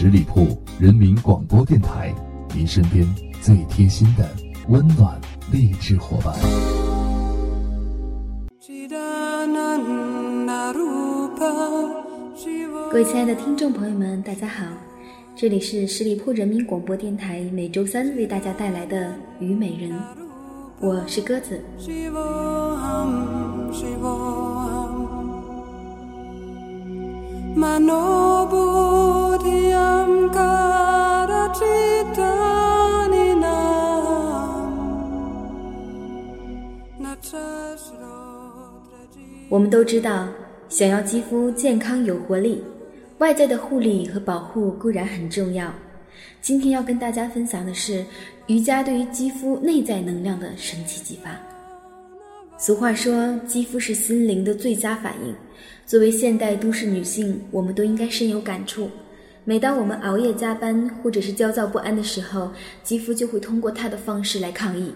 十里铺人民广播电台，您身边最贴心的温暖励志伙伴。各位亲爱的听众朋友们，大家好，这里是十里铺人民广播电台每周三为大家带来的《虞美人》，我是鸽子。我们都知道，想要肌肤健康有活力，外在的护理和保护固然很重要。今天要跟大家分享的是瑜伽对于肌肤内在能量的神奇激发。俗话说，肌肤是心灵的最佳反应。作为现代都市女性，我们都应该深有感触。每当我们熬夜加班或者是焦躁不安的时候，肌肤就会通过它的方式来抗议。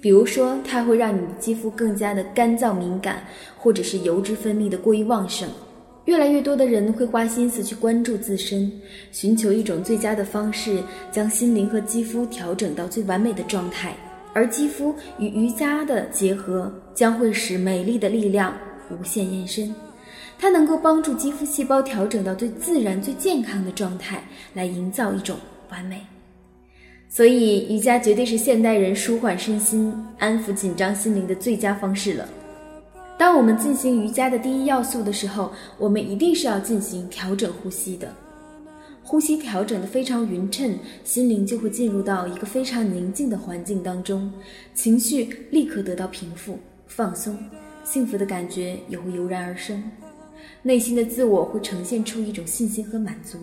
比如说，它会让你的肌肤更加的干燥敏感，或者是油脂分泌的过于旺盛。越来越多的人会花心思去关注自身，寻求一种最佳的方式，将心灵和肌肤调整到最完美的状态。而肌肤与瑜伽的结合，将会使美丽的力量无限延伸。它能够帮助肌肤细胞调整到最自然、最健康的状态，来营造一种完美。所以，瑜伽绝对是现代人舒缓身心、安抚紧张心灵的最佳方式了。当我们进行瑜伽的第一要素的时候，我们一定是要进行调整呼吸的。呼吸调整的非常匀称，心灵就会进入到一个非常宁静的环境当中，情绪立刻得到平复、放松，幸福的感觉也会油然而生，内心的自我会呈现出一种信心和满足。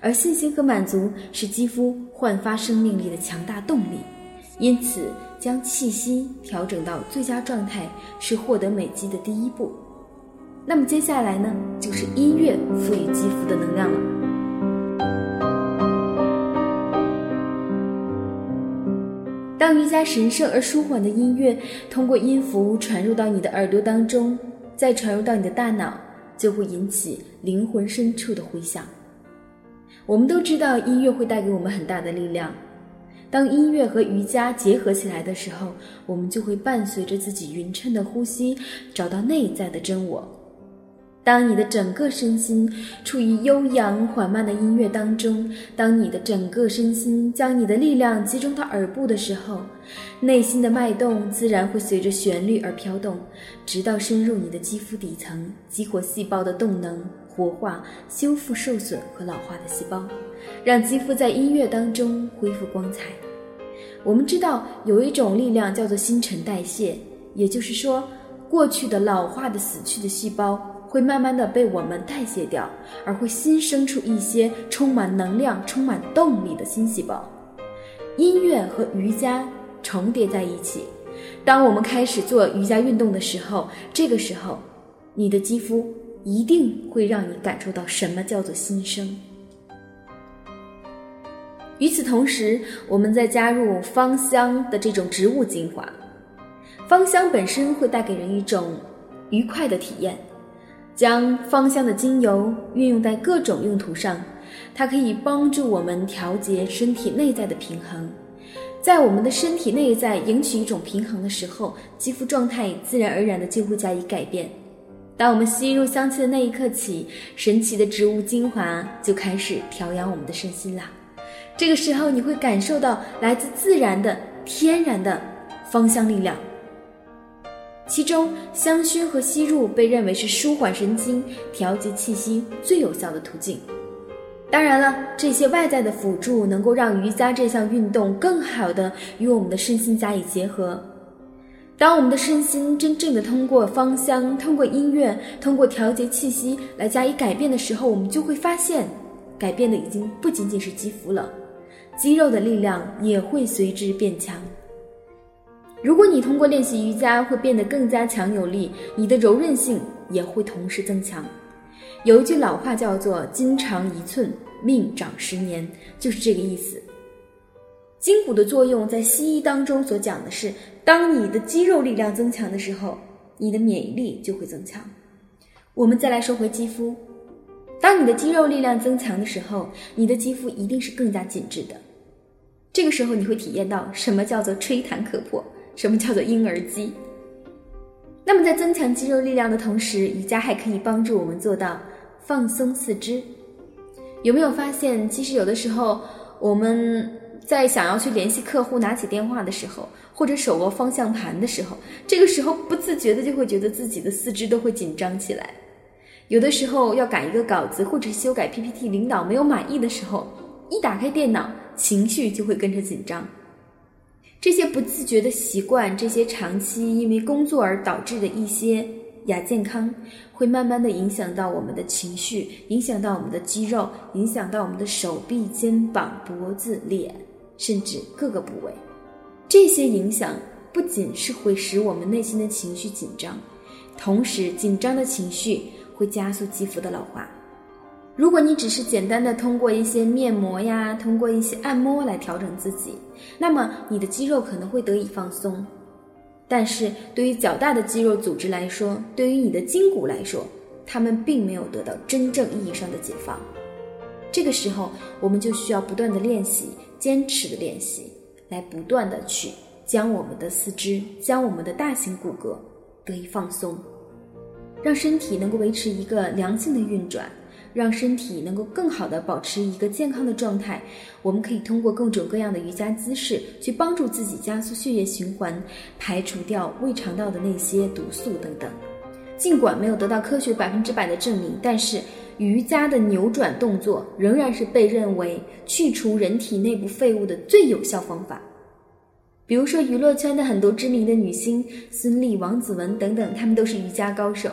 而信心和满足是肌肤焕发生命力的强大动力，因此将气息调整到最佳状态是获得美肌的第一步。那么接下来呢，就是音乐赋予肌肤的能量了。当瑜伽神圣而舒缓的音乐通过音符传入到你的耳朵当中，再传入到你的大脑，就会引起灵魂深处的回响。我们都知道音乐会带给我们很大的力量。当音乐和瑜伽结合起来的时候，我们就会伴随着自己匀称的呼吸，找到内在的真我。当你的整个身心处于悠扬缓慢的音乐当中，当你的整个身心将你的力量集中到耳部的时候，内心的脉动自然会随着旋律而飘动，直到深入你的肌肤底层，激活细胞的动能。活化、修复受损和老化的细胞，让肌肤在音乐当中恢复光彩。我们知道有一种力量叫做新陈代谢，也就是说，过去的老化的、死去的细胞会慢慢的被我们代谢掉，而会新生出一些充满能量、充满动力的新细胞。音乐和瑜伽重叠在一起，当我们开始做瑜伽运动的时候，这个时候，你的肌肤。一定会让你感受到什么叫做新生。与此同时，我们再加入芳香的这种植物精华，芳香本身会带给人一种愉快的体验。将芳香的精油运用在各种用途上，它可以帮助我们调节身体内在的平衡。在我们的身体内在赢取一种平衡的时候，肌肤状态自然而然的就会加以改变。当我们吸入香气的那一刻起，神奇的植物精华就开始调养我们的身心啦。这个时候，你会感受到来自自然的、天然的芳香力量。其中，香薰和吸入被认为是舒缓神经、调节气息最有效的途径。当然了，这些外在的辅助能够让瑜伽这项运动更好的与我们的身心加以结合。当我们的身心真正的通过芳香、通过音乐、通过调节气息来加以改变的时候，我们就会发现，改变的已经不仅仅是肌肤了，肌肉的力量也会随之变强。如果你通过练习瑜伽会变得更加强有力，你的柔韧性也会同时增强。有一句老话叫做“筋长一寸，命长十年”，就是这个意思。筋骨的作用，在西医当中所讲的是，当你的肌肉力量增强的时候，你的免疫力就会增强。我们再来说回肌肤，当你的肌肉力量增强的时候，你的肌肤一定是更加紧致的。这个时候，你会体验到什么叫做吹弹可破，什么叫做婴儿肌。那么，在增强肌肉力量的同时，瑜伽还可以帮助我们做到放松四肢。有没有发现，其实有的时候我们在想要去联系客户、拿起电话的时候，或者手握方向盘的时候，这个时候不自觉的就会觉得自己的四肢都会紧张起来。有的时候要改一个稿子，或者修改 PPT，领导没有满意的时候，一打开电脑，情绪就会跟着紧张。这些不自觉的习惯，这些长期因为工作而导致的一些亚健康，会慢慢的影响到我们的情绪，影响到我们的肌肉，影响到我们的手臂、肩膀、脖子、脸，甚至各个部位。这些影响不仅是会使我们内心的情绪紧张，同时紧张的情绪。会加速肌肤的老化。如果你只是简单的通过一些面膜呀，通过一些按摩来调整自己，那么你的肌肉可能会得以放松。但是对于较大的肌肉组织来说，对于你的筋骨来说，它们并没有得到真正意义上的解放。这个时候，我们就需要不断的练习，坚持的练习，来不断的去将我们的四肢，将我们的大型骨骼得以放松。让身体能够维持一个良性的运转，让身体能够更好的保持一个健康的状态。我们可以通过各种各样的瑜伽姿势去帮助自己加速血液循环，排除掉胃肠道的那些毒素等等。尽管没有得到科学百分之百的证明，但是瑜伽的扭转动作仍然是被认为去除人体内部废物的最有效方法。比如说，娱乐圈的很多知名的女星，孙俪、王子文等等，她们都是瑜伽高手。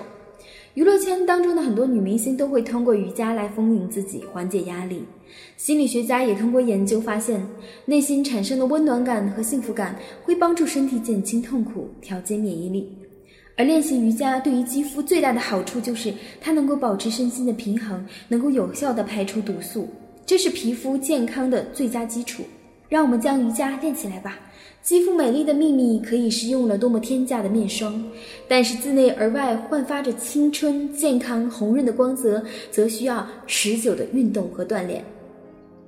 娱乐圈当中的很多女明星都会通过瑜伽来丰盈自己，缓解压力。心理学家也通过研究发现，内心产生的温暖感和幸福感会帮助身体减轻痛苦，调节免疫力。而练习瑜伽对于肌肤最大的好处就是它能够保持身心的平衡，能够有效的排出毒素，这是皮肤健康的最佳基础。让我们将瑜伽练起来吧。肌肤美丽的秘密可以是用了多么天价的面霜，但是自内而外焕发着青春、健康、红润的光泽，则需要持久的运动和锻炼。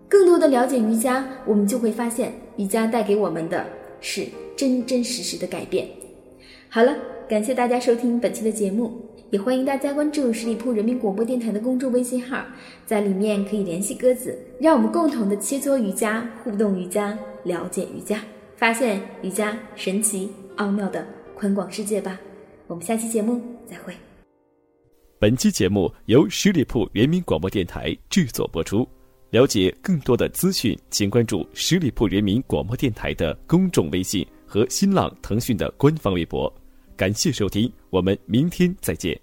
更多的了解瑜伽，我们就会发现，瑜伽带给我们的是真真实实的改变。好了，感谢大家收听本期的节目，也欢迎大家关注十里铺人民广播电台的公众微信号，在里面可以联系鸽子，让我们共同的切磋瑜伽、互动瑜伽、了解瑜伽。发现瑜伽神奇奥妙的宽广世界吧！我们下期节目再会。本期节目由十里铺人民广播电台制作播出。了解更多的资讯，请关注十里铺人民广播电台的公众微信和新浪、腾讯的官方微博。感谢收听，我们明天再见。